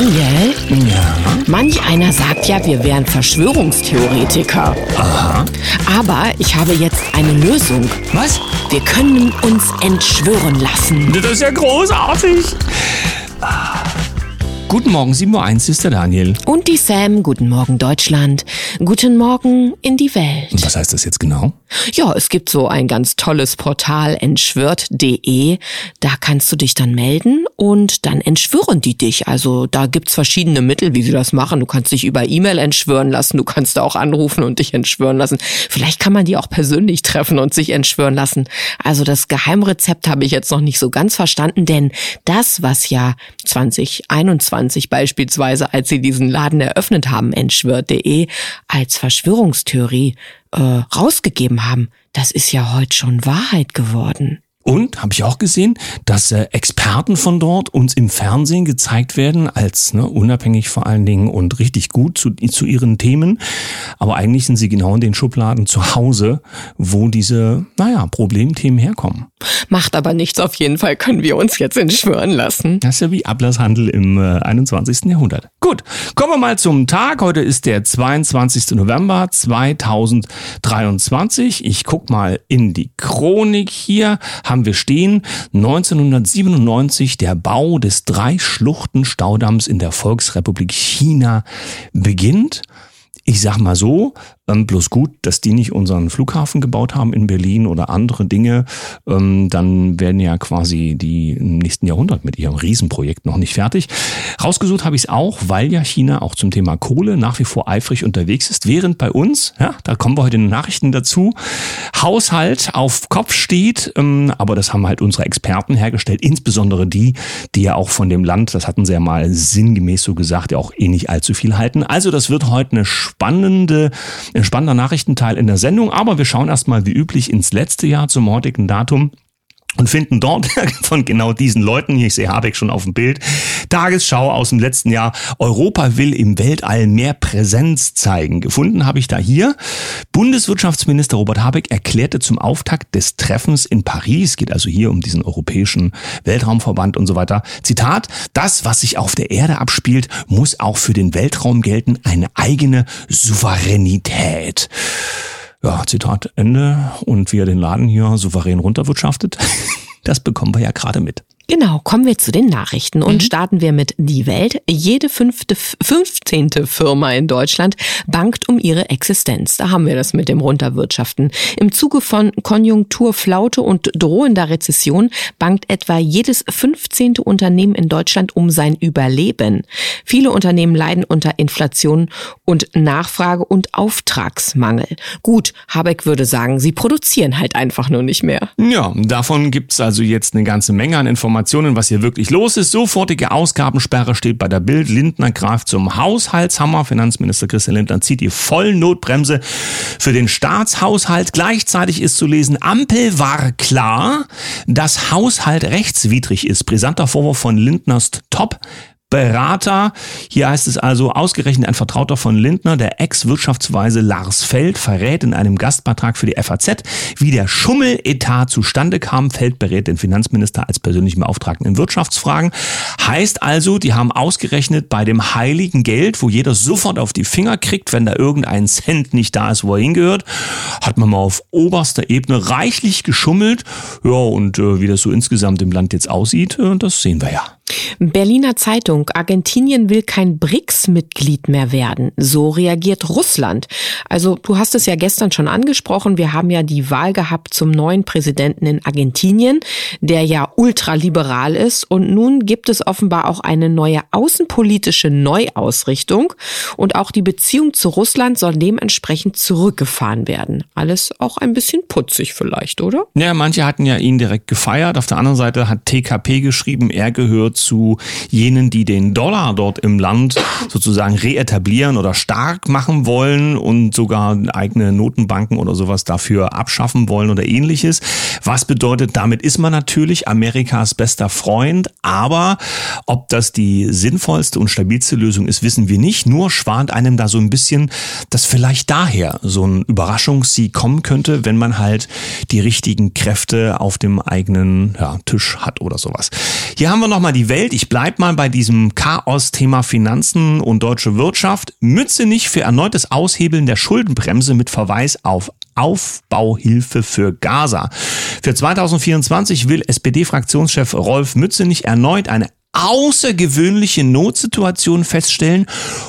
Daniel, Ja. manch einer sagt ja, wir wären Verschwörungstheoretiker. Aha. Aber ich habe jetzt eine Lösung. Was? Wir können uns entschwören lassen. Das ist ja großartig. Ah. Guten Morgen, 7.01 Uhr ist der Daniel. Und die Sam, guten Morgen Deutschland, guten Morgen in die Welt. Und was heißt das jetzt genau? Ja, es gibt so ein ganz tolles Portal entschwört.de. Da kannst du dich dann melden und dann entschwören die dich. Also da gibt's verschiedene Mittel, wie sie das machen. Du kannst dich über E-Mail entschwören lassen, du kannst da auch anrufen und dich entschwören lassen. Vielleicht kann man die auch persönlich treffen und sich entschwören lassen. Also das Geheimrezept habe ich jetzt noch nicht so ganz verstanden, denn das, was ja 2021 beispielsweise, als sie diesen Laden eröffnet haben, entschwört.de, als Verschwörungstheorie äh, rausgegeben haben, das ist ja heute schon Wahrheit geworden. Und habe ich auch gesehen, dass äh, Experten von dort uns im Fernsehen gezeigt werden, als ne, unabhängig vor allen Dingen und richtig gut zu, zu ihren Themen. Aber eigentlich sind sie genau in den Schubladen zu Hause, wo diese, naja, Problemthemen herkommen. Macht aber nichts, auf jeden Fall können wir uns jetzt entschwören lassen. Das ist ja wie Ablasshandel im äh, 21. Jahrhundert. Gut, kommen wir mal zum Tag. Heute ist der 22. November 2023. Ich guck mal in die Chronik hier. Haben wir stehen 1997 der Bau des Drei-Schluchten-Staudamms in der Volksrepublik China beginnt. Ich sag mal so, ähm, bloß gut, dass die nicht unseren Flughafen gebaut haben in Berlin oder andere Dinge. Ähm, dann werden ja quasi die im nächsten Jahrhundert mit ihrem Riesenprojekt noch nicht fertig. Rausgesucht habe ich es auch, weil ja China auch zum Thema Kohle nach wie vor eifrig unterwegs ist, während bei uns, ja, da kommen wir heute in den Nachrichten dazu, Haushalt auf Kopf steht. Ähm, aber das haben halt unsere Experten hergestellt, insbesondere die, die ja auch von dem Land, das hatten sie ja mal sinngemäß so gesagt, ja auch eh nicht allzu viel halten. Also das wird heute eine spannende ein spannender Nachrichtenteil in der Sendung, aber wir schauen erstmal wie üblich ins letzte Jahr zum heutigen Datum und finden dort von genau diesen Leuten, ich sehe Habeck schon auf dem Bild, Tagesschau aus dem letzten Jahr, Europa will im Weltall mehr Präsenz zeigen. Gefunden habe ich da hier. Bundeswirtschaftsminister Robert Habeck erklärte zum Auftakt des Treffens in Paris, geht also hier um diesen europäischen Weltraumverband und so weiter, Zitat, das, was sich auf der Erde abspielt, muss auch für den Weltraum gelten, eine eigene Souveränität. Ja, Zitat Ende. Und wie er den Laden hier souverän runterwirtschaftet, das bekommen wir ja gerade mit. Genau, kommen wir zu den Nachrichten und mhm. starten wir mit Die Welt. Jede fünfte, fünfzehnte Firma in Deutschland bangt um ihre Existenz. Da haben wir das mit dem Runterwirtschaften. Im Zuge von Konjunkturflaute und drohender Rezession bangt etwa jedes fünfzehnte Unternehmen in Deutschland um sein Überleben. Viele Unternehmen leiden unter Inflation und Nachfrage und Auftragsmangel. Gut, Habeck würde sagen, sie produzieren halt einfach nur nicht mehr. Ja, davon gibt's also jetzt eine ganze Menge an Informationen Informationen, was hier wirklich los ist. Sofortige Ausgabensperre steht bei der Bild. Lindner greift zum Haushaltshammer. Finanzminister Christian Lindner zieht die Vollnotbremse für den Staatshaushalt. Gleichzeitig ist zu lesen, Ampel war klar, dass Haushalt rechtswidrig ist. Brisanter Vorwurf von Lindners Top Berater. Hier heißt es also, ausgerechnet ein Vertrauter von Lindner, der Ex-Wirtschaftsweise Lars Feld, verrät in einem Gastbeitrag für die FAZ, wie der Schummeletat zustande kam. Feld berät den Finanzminister als persönlichen Beauftragten in Wirtschaftsfragen. Heißt also, die haben ausgerechnet bei dem heiligen Geld, wo jeder sofort auf die Finger kriegt, wenn da irgendein Cent nicht da ist, wo er hingehört, hat man mal auf oberster Ebene reichlich geschummelt. Ja, und äh, wie das so insgesamt im Land jetzt aussieht, äh, das sehen wir ja. Berliner Zeitung, Argentinien will kein BRICS-Mitglied mehr werden. So reagiert Russland. Also du hast es ja gestern schon angesprochen, wir haben ja die Wahl gehabt zum neuen Präsidenten in Argentinien, der ja ultraliberal ist. Und nun gibt es offenbar auch eine neue außenpolitische Neuausrichtung. Und auch die Beziehung zu Russland soll dementsprechend zurückgefahren werden. Alles auch ein bisschen putzig vielleicht, oder? Ja, manche hatten ja ihn direkt gefeiert. Auf der anderen Seite hat TKP geschrieben, er gehört zu jenen, die den Dollar dort im Land sozusagen reetablieren oder stark machen wollen und sogar eigene Notenbanken oder sowas dafür abschaffen wollen oder ähnliches. Was bedeutet, damit ist man natürlich Amerikas bester Freund, aber ob das die sinnvollste und stabilste Lösung ist, wissen wir nicht. Nur schwant einem da so ein bisschen, dass vielleicht daher so ein Überraschungssieg kommen könnte, wenn man halt die richtigen Kräfte auf dem eigenen ja, Tisch hat oder sowas. Hier haben wir nochmal die Welt. Ich bleib mal bei diesem zum Chaos Thema Finanzen und deutsche Wirtschaft. Mütze nicht für erneutes Aushebeln der Schuldenbremse mit Verweis auf Aufbauhilfe für Gaza. Für 2024 will SPD-Fraktionschef Rolf Mützenich erneut eine außergewöhnliche Notsituation feststellen,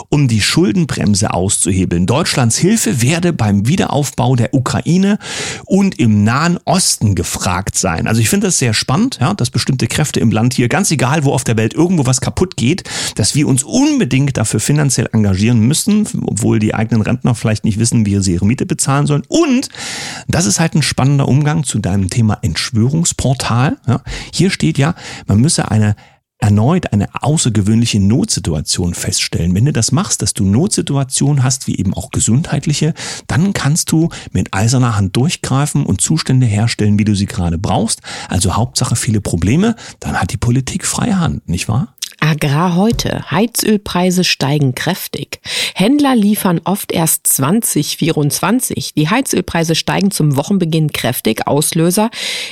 um die Schuldenbremse auszuhebeln. Deutschlands Hilfe werde beim Wiederaufbau der Ukraine und im Nahen Osten gefragt sein. Also ich finde das sehr spannend, ja, dass bestimmte Kräfte im Land hier, ganz egal wo auf der Welt irgendwo was kaputt geht, dass wir uns unbedingt dafür finanziell engagieren müssen, obwohl die eigenen Rentner vielleicht nicht wissen, wie sie ihre Miete bezahlen sollen. Und das ist halt ein spannender Umgang zu deinem Thema Entschwörungsportal. Ja. Hier steht ja, man müsse eine erneut eine außergewöhnliche Notsituation feststellen. Wenn du das machst, dass du Notsituationen hast, wie eben auch gesundheitliche, dann kannst du mit eiserner Hand durchgreifen und Zustände herstellen, wie du sie gerade brauchst. Also Hauptsache viele Probleme, dann hat die Politik freie Hand, nicht wahr? Agrar heute. Heizölpreise steigen kräftig. Händler liefern oft erst 2024. Die Heizölpreise steigen zum Wochenbeginn kräftig. Auslöser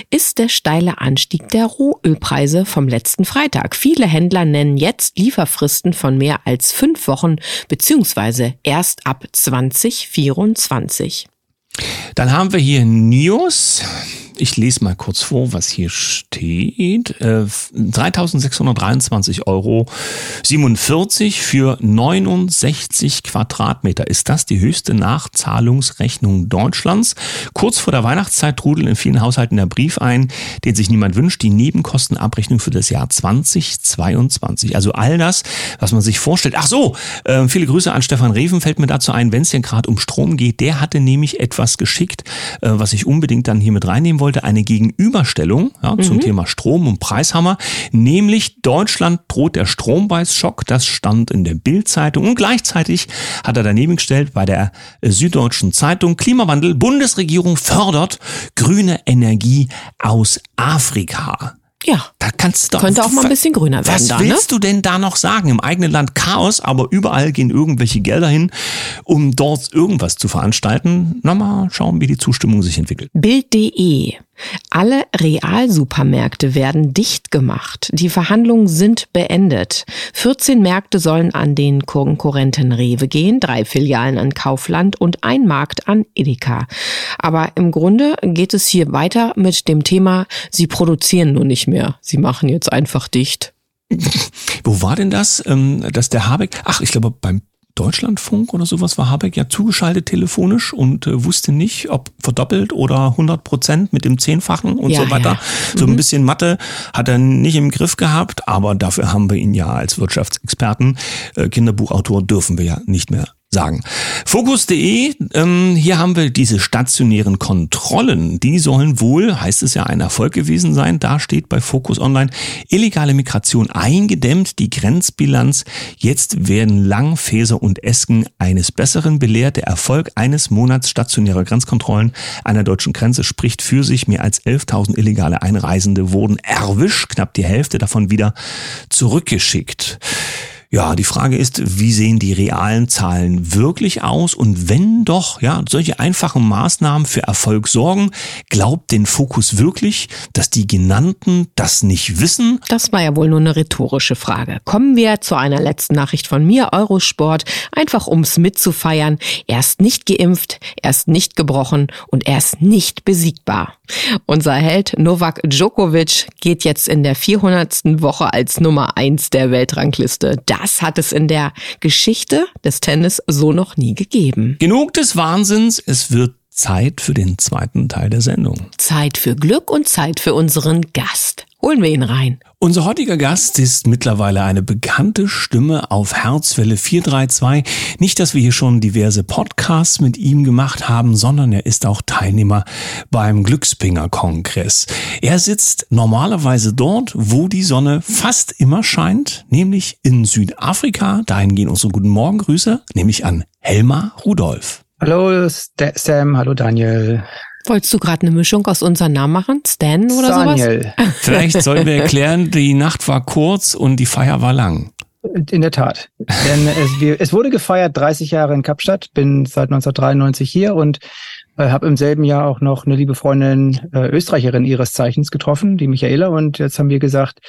ist der steile Anstieg der Rohölpreise vom letzten Freitag. Viele Händler nennen jetzt Lieferfristen von mehr als fünf Wochen beziehungsweise erst ab 2024. Dann haben wir hier News. Ich lese mal kurz vor, was hier steht. Äh, 3.623 Euro 47 für 69 Quadratmeter. Ist das die höchste Nachzahlungsrechnung Deutschlands? Kurz vor der Weihnachtszeit trudeln in vielen Haushalten der Brief ein, den sich niemand wünscht, die Nebenkostenabrechnung für das Jahr 2022. Also all das, was man sich vorstellt. Ach so, äh, viele Grüße an Stefan Reven fällt mir dazu ein, wenn es denn gerade um Strom geht. Der hatte nämlich etwas geschickt, äh, was ich unbedingt dann hier mit reinnehmen wollte wollte, eine Gegenüberstellung ja, zum mhm. Thema Strom und Preishammer, nämlich Deutschland droht der Strompreisschock. Das stand in der Bildzeitung und gleichzeitig hat er daneben gestellt bei der Süddeutschen Zeitung Klimawandel. Bundesregierung fördert grüne Energie aus Afrika. Ja. Da kannst du doch. Könnte auch mal ein bisschen grüner werden. Was da, willst ne? du denn da noch sagen? Im eigenen Land Chaos, aber überall gehen irgendwelche Gelder hin, um dort irgendwas zu veranstalten. Na mal schauen, wie die Zustimmung sich entwickelt. Bild.de alle Realsupermärkte werden dicht gemacht. Die Verhandlungen sind beendet. 14 Märkte sollen an den Konkurrenten Rewe gehen, drei Filialen an Kaufland und ein Markt an Edeka. Aber im Grunde geht es hier weiter mit dem Thema, sie produzieren nur nicht mehr. Sie machen jetzt einfach dicht. Wo war denn das, ähm, dass der Habeck, ach, ich glaube beim Deutschlandfunk oder sowas war Habeck ja zugeschaltet telefonisch und äh, wusste nicht, ob verdoppelt oder 100 Prozent mit dem Zehnfachen und ja, so weiter. Ja. So ein mhm. bisschen Mathe hat er nicht im Griff gehabt, aber dafür haben wir ihn ja als Wirtschaftsexperten, äh, Kinderbuchautor dürfen wir ja nicht mehr sagen. Fokus.de, ähm, hier haben wir diese stationären Kontrollen. Die sollen wohl, heißt es ja, ein Erfolg gewesen sein. Da steht bei Fokus Online, illegale Migration eingedämmt, die Grenzbilanz. Jetzt werden Lang, Feser und Esken eines Besseren belehrt. Der Erfolg eines Monats stationärer Grenzkontrollen an der deutschen Grenze spricht für sich. Mehr als 11.000 illegale Einreisende wurden erwischt, knapp die Hälfte davon wieder zurückgeschickt. Ja, die Frage ist, wie sehen die realen Zahlen wirklich aus? Und wenn doch, ja, solche einfachen Maßnahmen für Erfolg sorgen, glaubt den Fokus wirklich, dass die genannten das nicht wissen? Das war ja wohl nur eine rhetorische Frage. Kommen wir zu einer letzten Nachricht von mir, Eurosport, einfach ums mitzufeiern. Erst nicht geimpft, erst nicht gebrochen und erst nicht besiegbar. Unser Held Novak Djokovic geht jetzt in der 400. Woche als Nummer eins der Weltrangliste. Das hat es in der Geschichte des Tennis so noch nie gegeben. Genug des Wahnsinns, es wird Zeit für den zweiten Teil der Sendung. Zeit für Glück und Zeit für unseren Gast. Holen wir ihn rein. Unser heutiger Gast ist mittlerweile eine bekannte Stimme auf Herzwelle 432. Nicht, dass wir hier schon diverse Podcasts mit ihm gemacht haben, sondern er ist auch Teilnehmer beim Glückspinger-Kongress. Er sitzt normalerweise dort, wo die Sonne fast immer scheint, nämlich in Südafrika. Dahin gehen unsere guten Morgengrüße, nämlich an Helma Rudolph. Hallo Sam, hallo Daniel. Wolltest du gerade eine Mischung aus unseren Namen machen? Stan oder Daniel. sowas? Vielleicht sollten wir erklären, die Nacht war kurz und die Feier war lang. In der Tat. Denn es, wir, es wurde gefeiert, 30 Jahre in Kapstadt, bin seit 1993 hier und äh, habe im selben Jahr auch noch eine liebe Freundin, äh, Österreicherin ihres Zeichens getroffen, die Michaela. Und jetzt haben wir gesagt,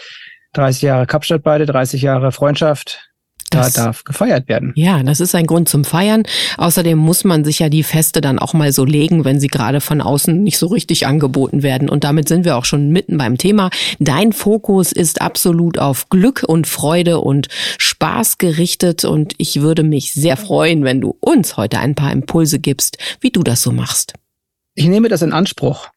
30 Jahre Kapstadt beide, 30 Jahre Freundschaft. Das, da darf gefeiert werden. Ja, das ist ein Grund zum Feiern. Außerdem muss man sich ja die Feste dann auch mal so legen, wenn sie gerade von außen nicht so richtig angeboten werden. Und damit sind wir auch schon mitten beim Thema. Dein Fokus ist absolut auf Glück und Freude und Spaß gerichtet. Und ich würde mich sehr freuen, wenn du uns heute ein paar Impulse gibst, wie du das so machst. Ich nehme das in Anspruch.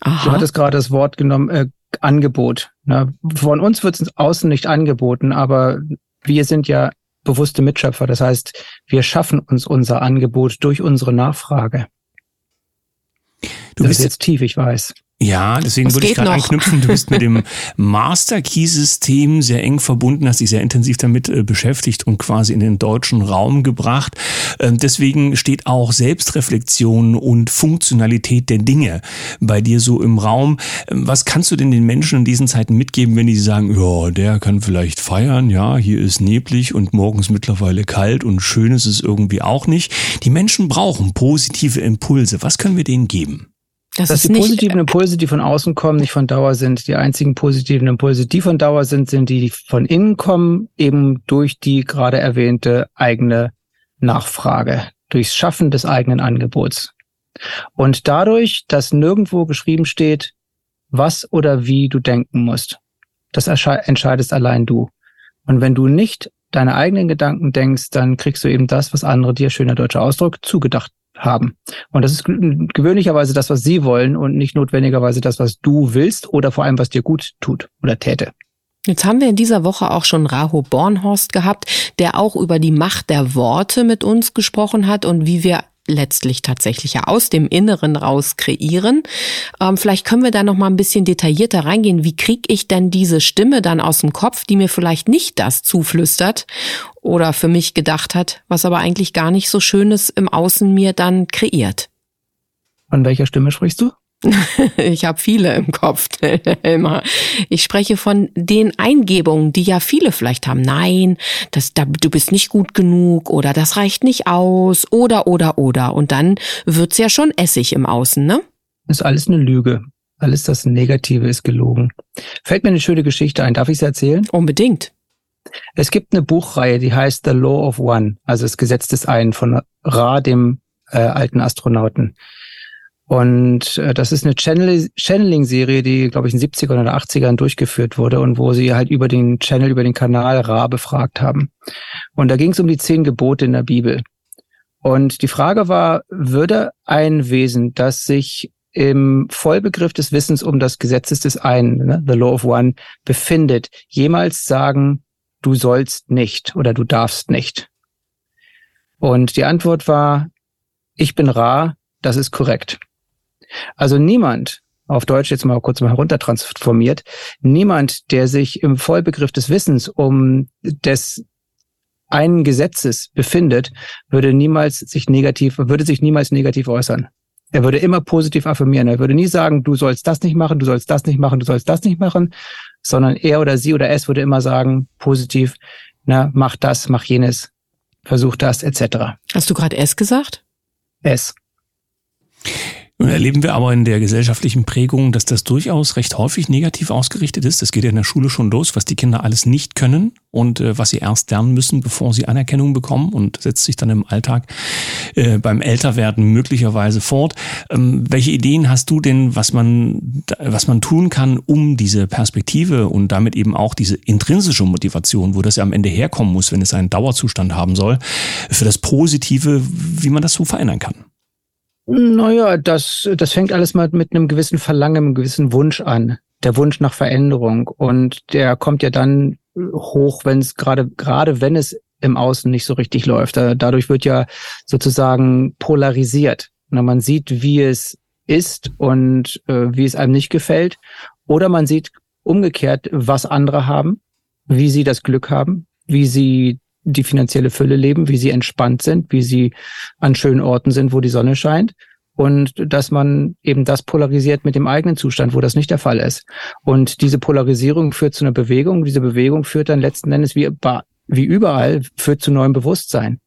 Aha. Du hattest gerade das Wort genommen, äh, Angebot. Ne? Von uns wird es außen nicht angeboten, aber wir sind ja bewusste Mitschöpfer. Das heißt, wir schaffen uns unser Angebot durch unsere Nachfrage. Du das bist jetzt tief, ich weiß. Ja, deswegen Was würde ich gerade anknüpfen. Du bist mit dem Master Key System sehr eng verbunden, hast dich sehr intensiv damit äh, beschäftigt und quasi in den deutschen Raum gebracht. Ähm, deswegen steht auch Selbstreflexion und Funktionalität der Dinge bei dir so im Raum. Ähm, was kannst du denn den Menschen in diesen Zeiten mitgeben, wenn die sagen, ja, der kann vielleicht feiern, ja, hier ist neblig und morgens mittlerweile kalt und schön ist es irgendwie auch nicht. Die Menschen brauchen positive Impulse. Was können wir denen geben? Das dass die positiven Impulse, die von außen kommen, nicht von Dauer sind. Die einzigen positiven Impulse, die von Dauer sind, sind die, die von innen kommen, eben durch die gerade erwähnte eigene Nachfrage, durchs Schaffen des eigenen Angebots. Und dadurch, dass nirgendwo geschrieben steht, was oder wie du denken musst. Das entscheidest allein du. Und wenn du nicht deine eigenen Gedanken denkst, dann kriegst du eben das, was andere dir, schöner deutscher Ausdruck, zugedacht haben. Und das ist gewöhnlicherweise das, was sie wollen und nicht notwendigerweise das, was du willst oder vor allem, was dir gut tut oder täte. Jetzt haben wir in dieser Woche auch schon Raho Bornhorst gehabt, der auch über die Macht der Worte mit uns gesprochen hat und wie wir letztlich tatsächlich ja aus dem Inneren raus kreieren. Ähm, vielleicht können wir da noch mal ein bisschen detaillierter reingehen. Wie kriege ich denn diese Stimme dann aus dem Kopf, die mir vielleicht nicht das zuflüstert oder für mich gedacht hat, was aber eigentlich gar nicht so Schönes im Außen mir dann kreiert? Von welcher Stimme sprichst du? ich habe viele im Kopf, Elmar. Ich spreche von den Eingebungen, die ja viele vielleicht haben. Nein, das, da, du bist nicht gut genug oder das reicht nicht aus oder oder oder. Und dann wird's ja schon Essig im Außen, ne? Ist alles eine Lüge. Alles das Negative ist gelogen. Fällt mir eine schöne Geschichte ein. Darf ich sie erzählen? Unbedingt. Es gibt eine Buchreihe, die heißt The Law of One, also das Gesetz des Einen von Ra, dem äh, alten Astronauten. Und äh, das ist eine Channel Channeling-Serie, die, glaube ich, in den 70er oder 80ern durchgeführt wurde und wo sie halt über den Channel, über den Kanal Ra befragt haben. Und da ging es um die zehn Gebote in der Bibel. Und die Frage war, würde ein Wesen, das sich im Vollbegriff des Wissens um das Gesetzes des einen, ne, the law of one, befindet, jemals sagen, du sollst nicht oder du darfst nicht? Und die Antwort war, ich bin Ra, das ist korrekt. Also niemand, auf Deutsch jetzt mal kurz mal heruntertransformiert, niemand, der sich im Vollbegriff des Wissens um des einen Gesetzes befindet, würde niemals sich negativ, würde sich niemals negativ äußern. Er würde immer positiv affirmieren. Er würde nie sagen, du sollst das nicht machen, du sollst das nicht machen, du sollst das nicht machen, sondern er oder sie oder es würde immer sagen, positiv, na, mach das, mach jenes, versuch das, etc. Hast du gerade es gesagt? Es. Nun erleben wir aber in der gesellschaftlichen Prägung, dass das durchaus recht häufig negativ ausgerichtet ist. Das geht ja in der Schule schon los, was die Kinder alles nicht können und äh, was sie erst lernen müssen, bevor sie Anerkennung bekommen und setzt sich dann im Alltag äh, beim Älterwerden möglicherweise fort. Ähm, welche Ideen hast du denn, was man, was man tun kann, um diese Perspektive und damit eben auch diese intrinsische Motivation, wo das ja am Ende herkommen muss, wenn es einen Dauerzustand haben soll, für das Positive, wie man das so verändern kann? Naja, das, das fängt alles mal mit einem gewissen Verlangen, einem gewissen Wunsch an. Der Wunsch nach Veränderung. Und der kommt ja dann hoch, wenn es gerade, gerade wenn es im Außen nicht so richtig läuft. Dadurch wird ja sozusagen polarisiert. Man sieht, wie es ist und äh, wie es einem nicht gefällt. Oder man sieht umgekehrt, was andere haben, wie sie das Glück haben, wie sie die finanzielle Fülle leben, wie sie entspannt sind, wie sie an schönen Orten sind, wo die Sonne scheint. Und dass man eben das polarisiert mit dem eigenen Zustand, wo das nicht der Fall ist. Und diese Polarisierung führt zu einer Bewegung. Diese Bewegung führt dann letzten Endes wie, wie überall, führt zu neuem Bewusstsein.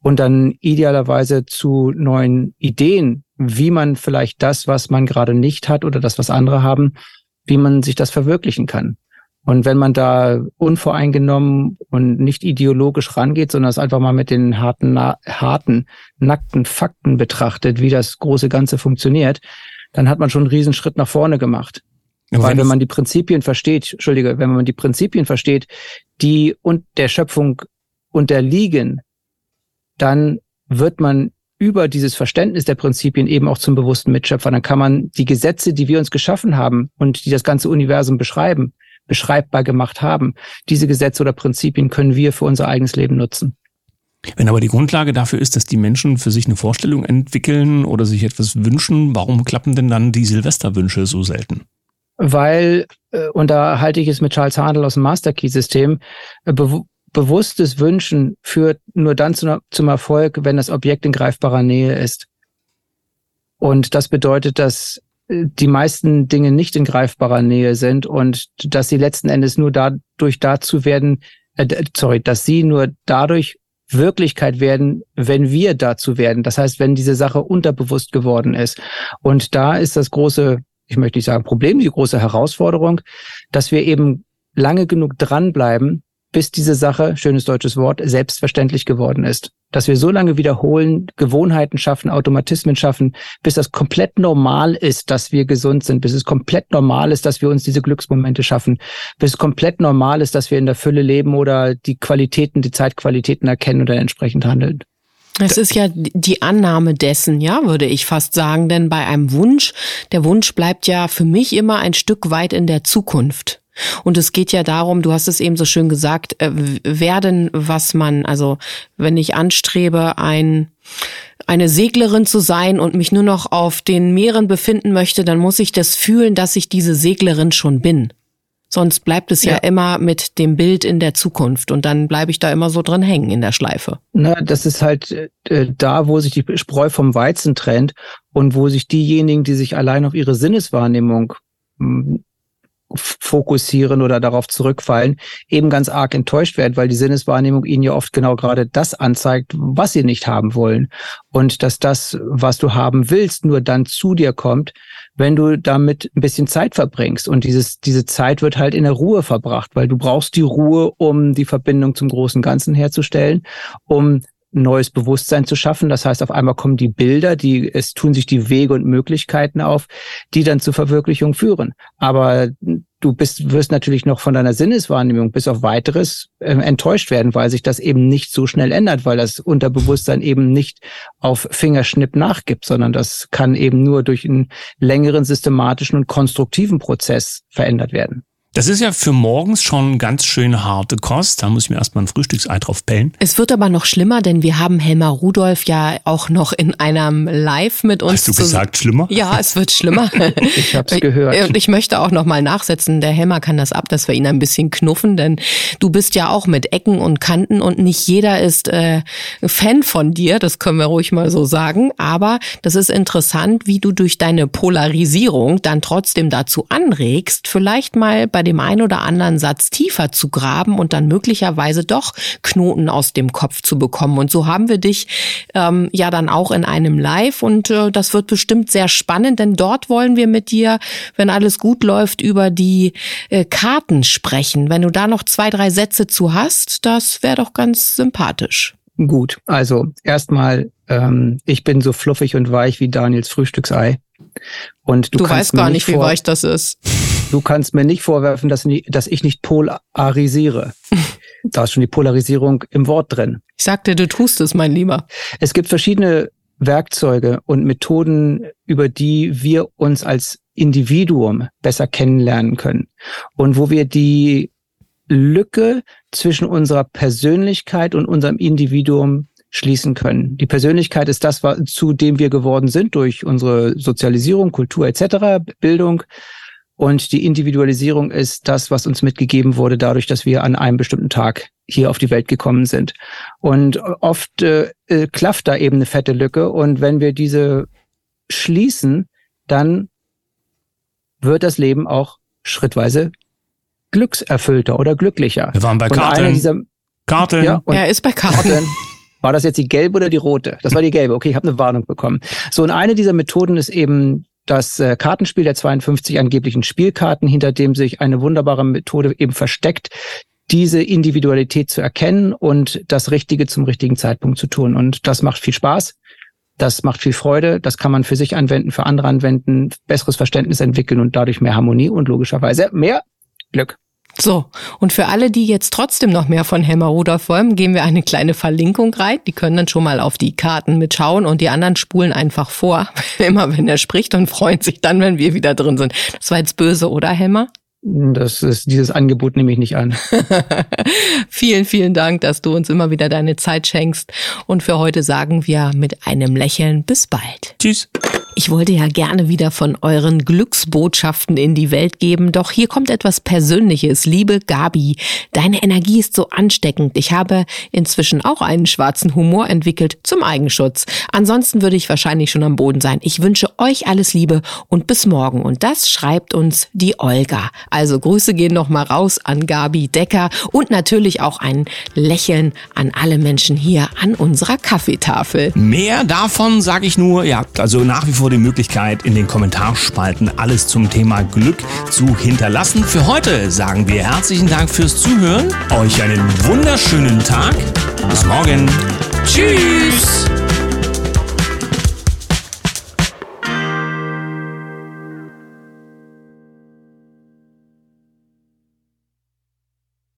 Und dann idealerweise zu neuen Ideen, wie man vielleicht das, was man gerade nicht hat oder das, was andere haben, wie man sich das verwirklichen kann. Und wenn man da unvoreingenommen und nicht ideologisch rangeht, sondern es einfach mal mit den harten, harten, nackten Fakten betrachtet, wie das große Ganze funktioniert, dann hat man schon einen Riesenschritt nach vorne gemacht. Ja, Weil wenn man die Prinzipien versteht, Entschuldige, wenn man die Prinzipien versteht, die und der Schöpfung unterliegen, dann wird man über dieses Verständnis der Prinzipien eben auch zum bewussten Mitschöpfer. Dann kann man die Gesetze, die wir uns geschaffen haben und die das ganze Universum beschreiben, beschreibbar gemacht haben. Diese Gesetze oder Prinzipien können wir für unser eigenes Leben nutzen. Wenn aber die Grundlage dafür ist, dass die Menschen für sich eine Vorstellung entwickeln oder sich etwas wünschen, warum klappen denn dann die Silvesterwünsche so selten? Weil, äh, und da halte ich es mit Charles Handel aus dem Master Key System, äh, be bewusstes Wünschen führt nur dann zu, zum Erfolg, wenn das Objekt in greifbarer Nähe ist. Und das bedeutet, dass die meisten Dinge nicht in greifbarer Nähe sind und dass sie letzten Endes nur dadurch dazu werden, äh, sorry, dass sie nur dadurch Wirklichkeit werden, wenn wir dazu werden. Das heißt, wenn diese Sache unterbewusst geworden ist. Und da ist das große, ich möchte nicht sagen Problem, die große Herausforderung, dass wir eben lange genug dranbleiben, bis diese Sache, schönes deutsches Wort, selbstverständlich geworden ist. Dass wir so lange wiederholen, Gewohnheiten schaffen, Automatismen schaffen, bis das komplett normal ist, dass wir gesund sind, bis es komplett normal ist, dass wir uns diese Glücksmomente schaffen, bis es komplett normal ist, dass wir in der Fülle leben oder die Qualitäten, die Zeitqualitäten erkennen oder entsprechend handeln. Es ist ja die Annahme dessen, ja, würde ich fast sagen, denn bei einem Wunsch, der Wunsch bleibt ja für mich immer ein Stück weit in der Zukunft. Und es geht ja darum, du hast es eben so schön gesagt, äh, werden, was man, also wenn ich anstrebe, ein eine Seglerin zu sein und mich nur noch auf den Meeren befinden möchte, dann muss ich das fühlen, dass ich diese Seglerin schon bin. Sonst bleibt es ja. ja, immer mit dem Bild in der Zukunft und dann bleibe ich da immer so drin hängen in der Schleife. Na, das ist halt äh, da, wo sich die Spreu vom Weizen trennt und wo sich diejenigen, die sich allein auf ihre Sinneswahrnehmung hm, fokussieren oder darauf zurückfallen, eben ganz arg enttäuscht werden, weil die Sinneswahrnehmung ihnen ja oft genau gerade das anzeigt, was sie nicht haben wollen. Und dass das, was du haben willst, nur dann zu dir kommt, wenn du damit ein bisschen Zeit verbringst. Und dieses, diese Zeit wird halt in der Ruhe verbracht, weil du brauchst die Ruhe, um die Verbindung zum großen Ganzen herzustellen, um neues Bewusstsein zu schaffen. Das heißt, auf einmal kommen die Bilder, die, es tun sich die Wege und Möglichkeiten auf, die dann zur Verwirklichung führen. Aber du bist, wirst natürlich noch von deiner Sinneswahrnehmung bis auf weiteres äh, enttäuscht werden, weil sich das eben nicht so schnell ändert, weil das Unterbewusstsein eben nicht auf Fingerschnipp nachgibt, sondern das kann eben nur durch einen längeren systematischen und konstruktiven Prozess verändert werden. Das ist ja für morgens schon ganz schön harte Kost. Da muss ich mir erstmal ein Frühstücksei drauf pellen. Es wird aber noch schlimmer, denn wir haben Helmar Rudolf ja auch noch in einem Live mit uns. Hast du gesagt schlimmer? Ja, es wird schlimmer. ich hab's gehört. Und ich möchte auch noch mal nachsetzen, der Helmar kann das ab, dass wir ihn ein bisschen knuffen, denn du bist ja auch mit Ecken und Kanten und nicht jeder ist äh, Fan von dir, das können wir ruhig mal so sagen. Aber das ist interessant, wie du durch deine Polarisierung dann trotzdem dazu anregst, vielleicht mal bei dem einen oder anderen Satz tiefer zu graben und dann möglicherweise doch Knoten aus dem Kopf zu bekommen. Und so haben wir dich ähm, ja dann auch in einem Live und äh, das wird bestimmt sehr spannend, denn dort wollen wir mit dir, wenn alles gut läuft, über die äh, Karten sprechen. Wenn du da noch zwei, drei Sätze zu hast, das wäre doch ganz sympathisch. Gut, also erstmal, ähm, ich bin so fluffig und weich wie Daniels Frühstücksei. Und du, du weißt gar nicht, wie weich das ist. Du kannst mir nicht vorwerfen, dass, dass ich nicht polarisiere. da ist schon die Polarisierung im Wort drin. Ich sagte, du tust es, mein Lieber. Es gibt verschiedene Werkzeuge und Methoden, über die wir uns als Individuum besser kennenlernen können. Und wo wir die Lücke zwischen unserer Persönlichkeit und unserem Individuum schließen können. Die Persönlichkeit ist das, zu dem wir geworden sind durch unsere Sozialisierung, Kultur etc., Bildung. Und die Individualisierung ist das, was uns mitgegeben wurde, dadurch, dass wir an einem bestimmten Tag hier auf die Welt gekommen sind. Und oft äh, äh, klafft da eben eine fette Lücke. Und wenn wir diese schließen, dann wird das Leben auch schrittweise glückserfüllter oder glücklicher. Wir waren bei Karten. Karten. Ja, er ist bei Karten. War das jetzt die gelbe oder die rote? Das war die gelbe. Okay, ich habe eine Warnung bekommen. So, und eine dieser Methoden ist eben das äh, Kartenspiel der 52 angeblichen Spielkarten, hinter dem sich eine wunderbare Methode eben versteckt, diese Individualität zu erkennen und das Richtige zum richtigen Zeitpunkt zu tun. Und das macht viel Spaß. Das macht viel Freude. Das kann man für sich anwenden, für andere anwenden, besseres Verständnis entwickeln und dadurch mehr Harmonie und logischerweise mehr Glück. So, und für alle, die jetzt trotzdem noch mehr von Helmer Rudolf wollen, geben wir eine kleine Verlinkung rein. Die können dann schon mal auf die Karten mitschauen und die anderen spulen einfach vor, immer wenn er spricht und freuen sich dann, wenn wir wieder drin sind. Das war jetzt böse, oder Helmer? Das ist, dieses Angebot nehme ich nicht an. vielen, vielen Dank, dass du uns immer wieder deine Zeit schenkst. Und für heute sagen wir mit einem Lächeln bis bald. Tschüss. Ich wollte ja gerne wieder von euren Glücksbotschaften in die Welt geben, doch hier kommt etwas Persönliches. Liebe Gabi, deine Energie ist so ansteckend. Ich habe inzwischen auch einen schwarzen Humor entwickelt zum Eigenschutz. Ansonsten würde ich wahrscheinlich schon am Boden sein. Ich wünsche euch alles Liebe und bis morgen. Und das schreibt uns die Olga. Also Grüße gehen nochmal raus an Gabi Decker und natürlich auch ein Lächeln an alle Menschen hier an unserer Kaffeetafel. Mehr davon sage ich nur, ja, also nach wie vor die Möglichkeit, in den Kommentarspalten alles zum Thema Glück zu hinterlassen. Für heute sagen wir herzlichen Dank fürs Zuhören, euch einen wunderschönen Tag. Bis morgen. Tschüss.